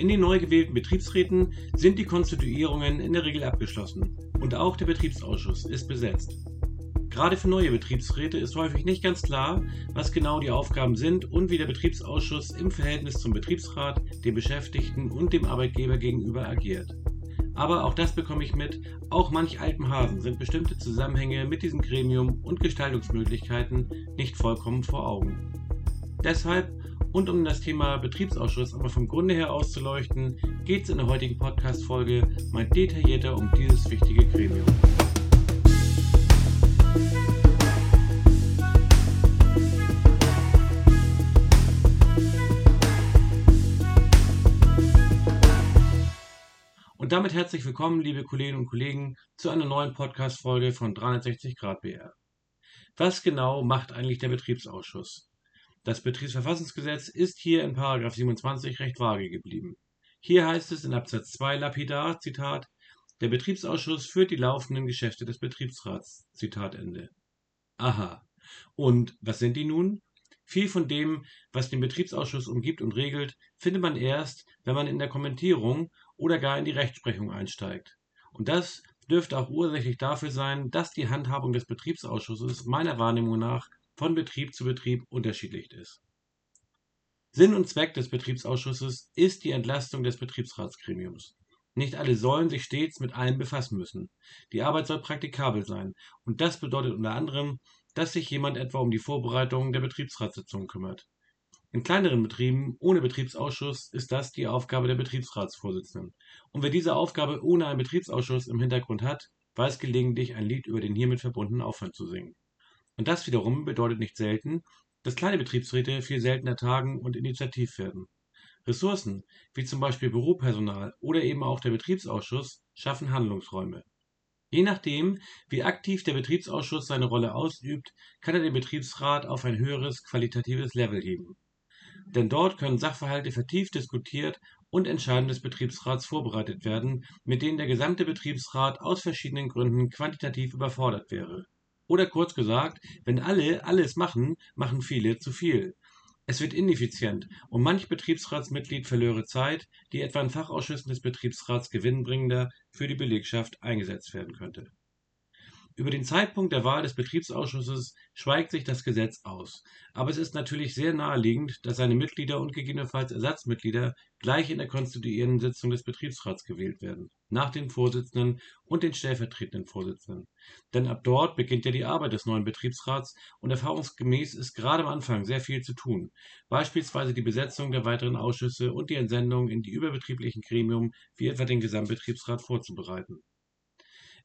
In den neu gewählten Betriebsräten sind die Konstituierungen in der Regel abgeschlossen und auch der Betriebsausschuss ist besetzt. Gerade für neue Betriebsräte ist häufig nicht ganz klar, was genau die Aufgaben sind und wie der Betriebsausschuss im Verhältnis zum Betriebsrat, den Beschäftigten und dem Arbeitgeber gegenüber agiert. Aber auch das bekomme ich mit, auch manch alten Hasen sind bestimmte Zusammenhänge mit diesem Gremium und Gestaltungsmöglichkeiten nicht vollkommen vor Augen. Deshalb und um das Thema Betriebsausschuss aber vom Grunde her auszuleuchten, geht es in der heutigen Podcast-Folge mal detaillierter um dieses wichtige Gremium. Und damit herzlich willkommen, liebe Kolleginnen und Kollegen, zu einer neuen Podcast-Folge von 360 Grad BR. Was genau macht eigentlich der Betriebsausschuss? Das Betriebsverfassungsgesetz ist hier in 27 recht vage geblieben. Hier heißt es in Absatz 2 lapidar, Zitat, der Betriebsausschuss führt die laufenden Geschäfte des Betriebsrats. Zitat Ende. Aha. Und was sind die nun? Viel von dem, was den Betriebsausschuss umgibt und regelt, findet man erst, wenn man in der Kommentierung oder gar in die Rechtsprechung einsteigt. Und das dürfte auch ursächlich dafür sein, dass die Handhabung des Betriebsausschusses meiner Wahrnehmung nach von Betrieb zu Betrieb unterschiedlich ist. Sinn und Zweck des Betriebsausschusses ist die Entlastung des Betriebsratsgremiums. Nicht alle sollen sich stets mit allem befassen müssen. Die Arbeit soll praktikabel sein, und das bedeutet unter anderem, dass sich jemand etwa um die Vorbereitung der Betriebsratssitzung kümmert. In kleineren Betrieben ohne Betriebsausschuss ist das die Aufgabe der Betriebsratsvorsitzenden. Und wer diese Aufgabe ohne einen Betriebsausschuss im Hintergrund hat, weiß gelegentlich ein Lied über den hiermit verbundenen Aufwand zu singen. Und das wiederum bedeutet nicht selten, dass kleine Betriebsräte viel seltener tagen und initiativ werden. Ressourcen, wie zum Beispiel Büropersonal oder eben auch der Betriebsausschuss, schaffen Handlungsräume. Je nachdem, wie aktiv der Betriebsausschuss seine Rolle ausübt, kann er den Betriebsrat auf ein höheres qualitatives Level heben. Denn dort können Sachverhalte vertieft diskutiert und Entscheidungen des Betriebsrats vorbereitet werden, mit denen der gesamte Betriebsrat aus verschiedenen Gründen quantitativ überfordert wäre. Oder kurz gesagt, wenn alle alles machen, machen viele zu viel. Es wird ineffizient und manch Betriebsratsmitglied verlöre Zeit, die etwa in Fachausschüssen des Betriebsrats gewinnbringender für die Belegschaft eingesetzt werden könnte über den Zeitpunkt der Wahl des Betriebsausschusses schweigt sich das Gesetz aus, aber es ist natürlich sehr naheliegend, dass seine Mitglieder und gegebenenfalls Ersatzmitglieder gleich in der konstituierenden Sitzung des Betriebsrats gewählt werden, nach den Vorsitzenden und den stellvertretenden Vorsitzenden. Denn ab dort beginnt ja die Arbeit des neuen Betriebsrats und erfahrungsgemäß ist gerade am Anfang sehr viel zu tun, beispielsweise die Besetzung der weiteren Ausschüsse und die Entsendung in die überbetrieblichen Gremium wie etwa den Gesamtbetriebsrat vorzubereiten.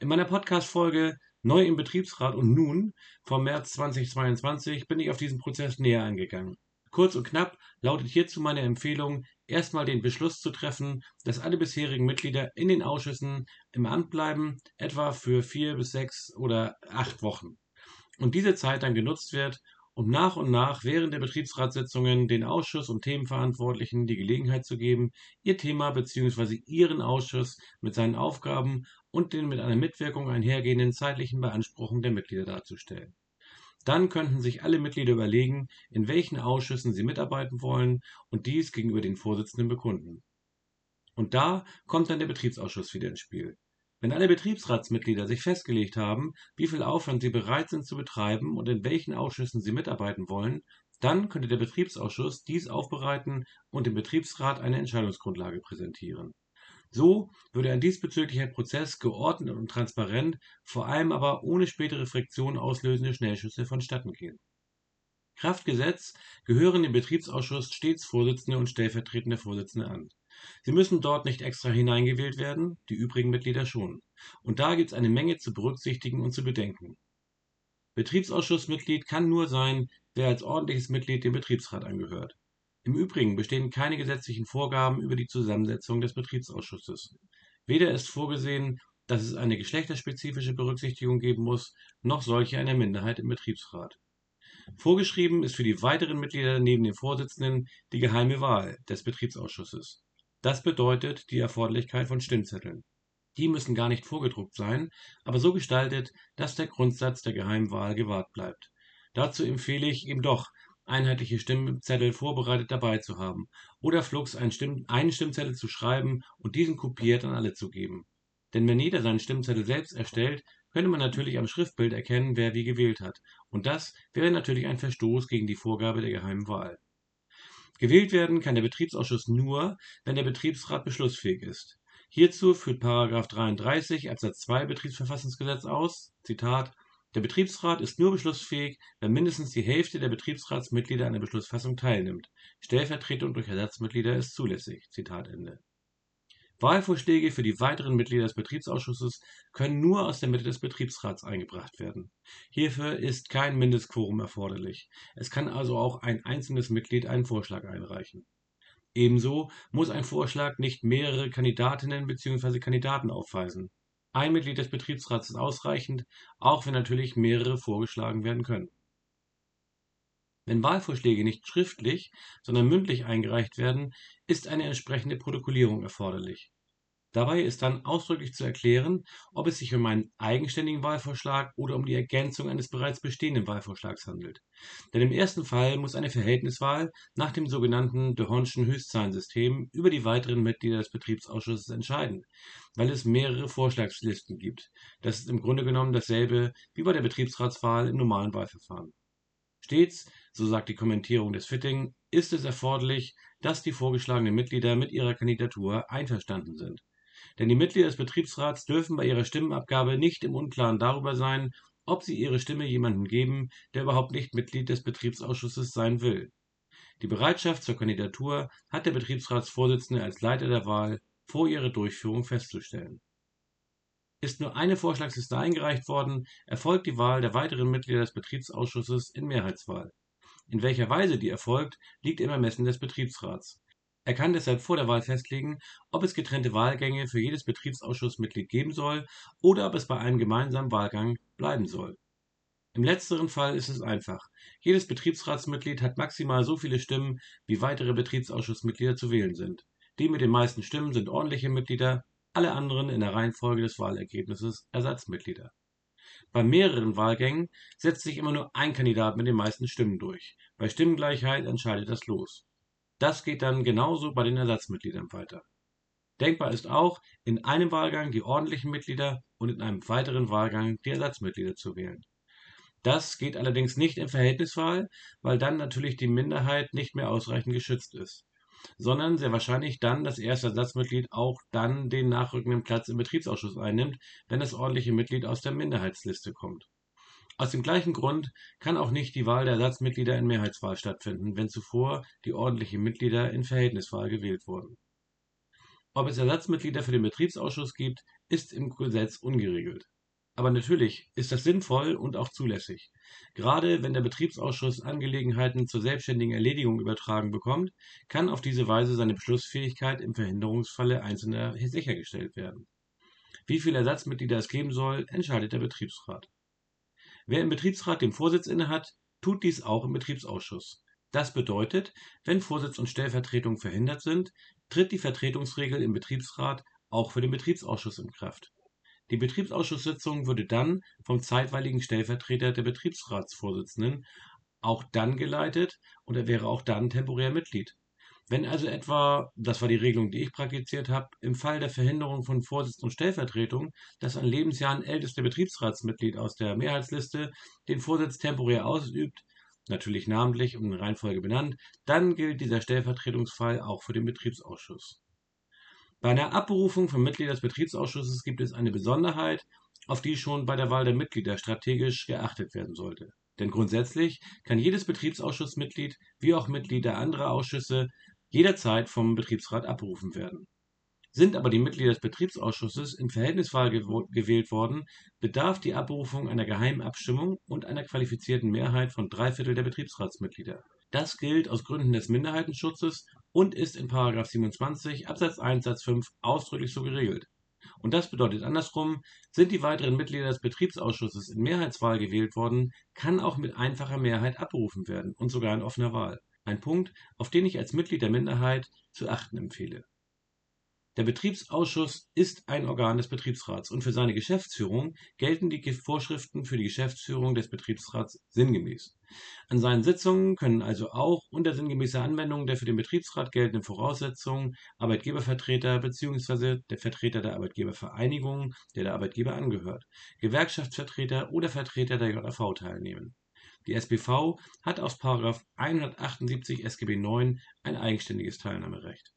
In meiner Podcast-Folge Neu im Betriebsrat und nun, vom März 2022, bin ich auf diesen Prozess näher eingegangen. Kurz und knapp lautet hierzu meine Empfehlung, erstmal den Beschluss zu treffen, dass alle bisherigen Mitglieder in den Ausschüssen im Amt bleiben, etwa für vier bis sechs oder acht Wochen. Und diese Zeit dann genutzt wird, um nach und nach während der Betriebsratssitzungen den Ausschuss und Themenverantwortlichen die Gelegenheit zu geben, ihr Thema bzw. ihren Ausschuss mit seinen Aufgaben und den mit einer Mitwirkung einhergehenden zeitlichen Beanspruchungen der Mitglieder darzustellen. Dann könnten sich alle Mitglieder überlegen, in welchen Ausschüssen sie mitarbeiten wollen und dies gegenüber den Vorsitzenden bekunden. Und da kommt dann der Betriebsausschuss wieder ins Spiel. Wenn alle Betriebsratsmitglieder sich festgelegt haben, wie viel Aufwand sie bereit sind zu betreiben und in welchen Ausschüssen sie mitarbeiten wollen, dann könnte der Betriebsausschuss dies aufbereiten und dem Betriebsrat eine Entscheidungsgrundlage präsentieren. So würde ein diesbezüglicher Prozess geordnet und transparent, vor allem aber ohne spätere Friktion auslösende Schnellschüsse vonstatten gehen. Kraft Gesetz gehören dem Betriebsausschuss stets Vorsitzende und stellvertretende Vorsitzende an. Sie müssen dort nicht extra hineingewählt werden, die übrigen Mitglieder schon. Und da gibt es eine Menge zu berücksichtigen und zu bedenken. Betriebsausschussmitglied kann nur sein, wer als ordentliches Mitglied dem Betriebsrat angehört. Im Übrigen bestehen keine gesetzlichen Vorgaben über die Zusammensetzung des Betriebsausschusses. Weder ist vorgesehen, dass es eine geschlechterspezifische Berücksichtigung geben muss, noch solche einer Minderheit im Betriebsrat. Vorgeschrieben ist für die weiteren Mitglieder neben dem Vorsitzenden die geheime Wahl des Betriebsausschusses. Das bedeutet die Erforderlichkeit von Stimmzetteln. Die müssen gar nicht vorgedruckt sein, aber so gestaltet, dass der Grundsatz der geheimen Wahl gewahrt bleibt. Dazu empfehle ich eben doch einheitliche Stimmzettel vorbereitet dabei zu haben oder flugs einen, Stimm einen Stimmzettel zu schreiben und diesen kopiert an alle zu geben. Denn wenn jeder seinen Stimmzettel selbst erstellt, könnte man natürlich am Schriftbild erkennen, wer wie gewählt hat. Und das wäre natürlich ein Verstoß gegen die Vorgabe der geheimen Wahl. Gewählt werden kann der Betriebsausschuss nur, wenn der Betriebsrat beschlussfähig ist. Hierzu führt 33 Absatz 2 Betriebsverfassungsgesetz aus, Zitat, der Betriebsrat ist nur beschlussfähig, wenn mindestens die Hälfte der Betriebsratsmitglieder an der Beschlussfassung teilnimmt. Stellvertretung durch Ersatzmitglieder ist zulässig. Wahlvorschläge für die weiteren Mitglieder des Betriebsausschusses können nur aus der Mitte des Betriebsrats eingebracht werden. Hierfür ist kein Mindestquorum erforderlich. Es kann also auch ein einzelnes Mitglied einen Vorschlag einreichen. Ebenso muss ein Vorschlag nicht mehrere Kandidatinnen bzw. Kandidaten aufweisen. Ein Mitglied des Betriebsrats ist ausreichend, auch wenn natürlich mehrere vorgeschlagen werden können. Wenn Wahlvorschläge nicht schriftlich, sondern mündlich eingereicht werden, ist eine entsprechende Protokollierung erforderlich. Dabei ist dann ausdrücklich zu erklären, ob es sich um einen eigenständigen Wahlvorschlag oder um die Ergänzung eines bereits bestehenden Wahlvorschlags handelt. Denn im ersten Fall muss eine Verhältniswahl nach dem sogenannten de Hondtschen Höchstzahlensystem über die weiteren Mitglieder des Betriebsausschusses entscheiden, weil es mehrere Vorschlagslisten gibt. Das ist im Grunde genommen dasselbe wie bei der Betriebsratswahl im normalen Wahlverfahren. Stets, so sagt die Kommentierung des Fitting, ist es erforderlich, dass die vorgeschlagenen Mitglieder mit ihrer Kandidatur einverstanden sind. Denn die Mitglieder des Betriebsrats dürfen bei ihrer Stimmenabgabe nicht im Unklaren darüber sein, ob sie ihre Stimme jemandem geben, der überhaupt nicht Mitglied des Betriebsausschusses sein will. Die Bereitschaft zur Kandidatur hat der Betriebsratsvorsitzende als Leiter der Wahl vor ihrer Durchführung festzustellen. Ist nur eine Vorschlagsliste eingereicht worden, erfolgt die Wahl der weiteren Mitglieder des Betriebsausschusses in Mehrheitswahl. In welcher Weise die erfolgt, liegt im Ermessen des Betriebsrats. Er kann deshalb vor der Wahl festlegen, ob es getrennte Wahlgänge für jedes Betriebsausschussmitglied geben soll oder ob es bei einem gemeinsamen Wahlgang bleiben soll. Im letzteren Fall ist es einfach. Jedes Betriebsratsmitglied hat maximal so viele Stimmen, wie weitere Betriebsausschussmitglieder zu wählen sind. Die mit den meisten Stimmen sind ordentliche Mitglieder, alle anderen in der Reihenfolge des Wahlergebnisses Ersatzmitglieder. Bei mehreren Wahlgängen setzt sich immer nur ein Kandidat mit den meisten Stimmen durch. Bei Stimmengleichheit entscheidet das Los. Das geht dann genauso bei den Ersatzmitgliedern weiter. Denkbar ist auch, in einem Wahlgang die ordentlichen Mitglieder und in einem weiteren Wahlgang die Ersatzmitglieder zu wählen. Das geht allerdings nicht in Verhältniswahl, weil dann natürlich die Minderheit nicht mehr ausreichend geschützt ist, sondern sehr wahrscheinlich dann das erste Ersatzmitglied auch dann den nachrückenden Platz im Betriebsausschuss einnimmt, wenn das ordentliche Mitglied aus der Minderheitsliste kommt. Aus dem gleichen Grund kann auch nicht die Wahl der Ersatzmitglieder in Mehrheitswahl stattfinden, wenn zuvor die ordentlichen Mitglieder in Verhältniswahl gewählt wurden. Ob es Ersatzmitglieder für den Betriebsausschuss gibt, ist im Gesetz ungeregelt. Aber natürlich ist das sinnvoll und auch zulässig. Gerade wenn der Betriebsausschuss Angelegenheiten zur selbstständigen Erledigung übertragen bekommt, kann auf diese Weise seine Beschlussfähigkeit im Verhinderungsfalle einzelner sichergestellt werden. Wie viele Ersatzmitglieder es geben soll, entscheidet der Betriebsrat. Wer im Betriebsrat den Vorsitz innehat, tut dies auch im Betriebsausschuss. Das bedeutet, wenn Vorsitz und Stellvertretung verhindert sind, tritt die Vertretungsregel im Betriebsrat auch für den Betriebsausschuss in Kraft. Die Betriebsausschusssitzung würde dann vom zeitweiligen Stellvertreter der Betriebsratsvorsitzenden auch dann geleitet und er wäre auch dann temporär Mitglied. Wenn also etwa, das war die Regelung, die ich praktiziert habe, im Fall der Verhinderung von Vorsitz und Stellvertretung das an Lebensjahren älteste Betriebsratsmitglied aus der Mehrheitsliste den Vorsitz temporär ausübt, natürlich namentlich und in Reihenfolge benannt, dann gilt dieser Stellvertretungsfall auch für den Betriebsausschuss. Bei einer Abberufung von Mitgliedern des Betriebsausschusses gibt es eine Besonderheit, auf die schon bei der Wahl der Mitglieder strategisch geachtet werden sollte. Denn grundsätzlich kann jedes Betriebsausschussmitglied wie auch Mitglieder anderer Ausschüsse jederzeit vom Betriebsrat abberufen werden. Sind aber die Mitglieder des Betriebsausschusses in Verhältniswahl gewählt worden, bedarf die Abberufung einer geheimen Abstimmung und einer qualifizierten Mehrheit von drei Viertel der Betriebsratsmitglieder. Das gilt aus Gründen des Minderheitenschutzes und ist in 27 Absatz 1 Satz 5 ausdrücklich so geregelt. Und das bedeutet andersrum, sind die weiteren Mitglieder des Betriebsausschusses in Mehrheitswahl gewählt worden, kann auch mit einfacher Mehrheit abberufen werden und sogar in offener Wahl. Ein Punkt, auf den ich als Mitglied der Minderheit zu achten empfehle. Der Betriebsausschuss ist ein Organ des Betriebsrats und für seine Geschäftsführung gelten die Vorschriften für die Geschäftsführung des Betriebsrats sinngemäß. An seinen Sitzungen können also auch unter sinngemäßer Anwendung der für den Betriebsrat geltenden Voraussetzungen Arbeitgebervertreter bzw. der Vertreter der Arbeitgebervereinigung, der der Arbeitgeber angehört, Gewerkschaftsvertreter oder Vertreter der JAV teilnehmen. Die SBV hat aus § 178 SGB IX ein eigenständiges Teilnahmerecht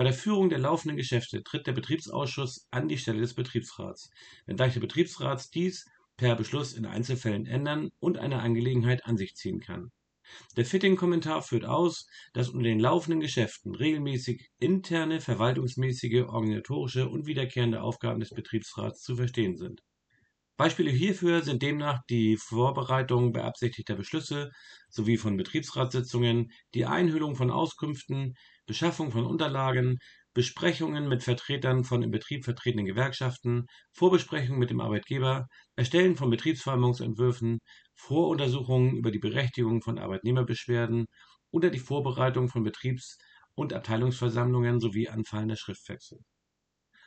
bei der Führung der laufenden Geschäfte tritt der Betriebsausschuss an die Stelle des Betriebsrats, wenngleich der Betriebsrat dies per Beschluss in Einzelfällen ändern und eine Angelegenheit an sich ziehen kann. Der Fitting-Kommentar führt aus, dass unter den laufenden Geschäften regelmäßig interne, verwaltungsmäßige, organisatorische und wiederkehrende Aufgaben des Betriebsrats zu verstehen sind. Beispiele hierfür sind demnach die Vorbereitung beabsichtigter Beschlüsse sowie von Betriebsratssitzungen, die Einhüllung von Auskünften, Beschaffung von Unterlagen, Besprechungen mit Vertretern von im Betrieb vertretenen Gewerkschaften, Vorbesprechungen mit dem Arbeitgeber, Erstellen von Betriebsvereinbarungsentwürfen, Voruntersuchungen über die Berechtigung von Arbeitnehmerbeschwerden oder die Vorbereitung von Betriebs- und Abteilungsversammlungen sowie anfallender Schriftwechsel.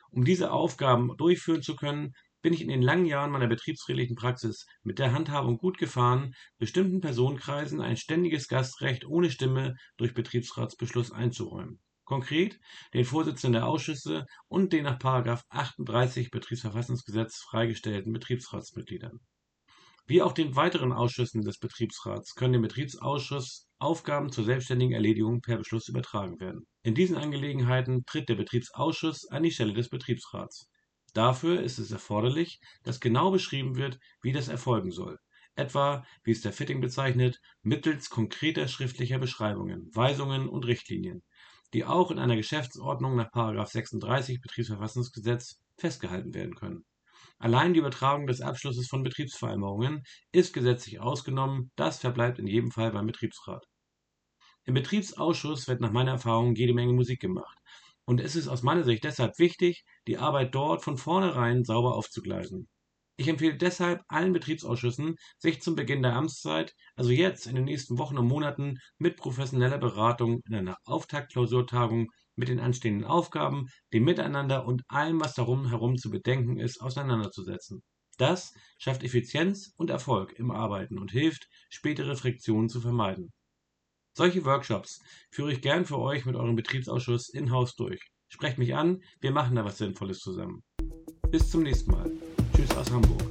Um diese Aufgaben durchführen zu können, bin ich in den langen Jahren meiner betriebsrechtlichen Praxis mit der Handhabung gut gefahren, bestimmten Personenkreisen ein ständiges Gastrecht ohne Stimme durch Betriebsratsbeschluss einzuräumen. Konkret den Vorsitzenden der Ausschüsse und den nach 38 Betriebsverfassungsgesetz freigestellten Betriebsratsmitgliedern. Wie auch den weiteren Ausschüssen des Betriebsrats können dem Betriebsausschuss Aufgaben zur selbstständigen Erledigung per Beschluss übertragen werden. In diesen Angelegenheiten tritt der Betriebsausschuss an die Stelle des Betriebsrats. Dafür ist es erforderlich, dass genau beschrieben wird, wie das erfolgen soll, etwa, wie es der Fitting bezeichnet, mittels konkreter schriftlicher Beschreibungen, Weisungen und Richtlinien, die auch in einer Geschäftsordnung nach § 36 Betriebsverfassungsgesetz festgehalten werden können. Allein die Übertragung des Abschlusses von Betriebsvereinbarungen ist gesetzlich ausgenommen, das verbleibt in jedem Fall beim Betriebsrat. Im Betriebsausschuss wird nach meiner Erfahrung jede Menge Musik gemacht und es ist aus meiner Sicht deshalb wichtig, die Arbeit dort von vornherein sauber aufzugleisen. Ich empfehle deshalb allen Betriebsausschüssen, sich zum Beginn der Amtszeit, also jetzt in den nächsten Wochen und Monaten, mit professioneller Beratung in einer Auftaktklausurtagung mit den anstehenden Aufgaben, dem Miteinander und allem, was darum herum zu bedenken ist, auseinanderzusetzen. Das schafft Effizienz und Erfolg im Arbeiten und hilft, spätere Friktionen zu vermeiden. Solche Workshops führe ich gern für euch mit eurem Betriebsausschuss in-house durch. Sprecht mich an, wir machen da was Sinnvolles zusammen. Bis zum nächsten Mal. Tschüss aus Hamburg.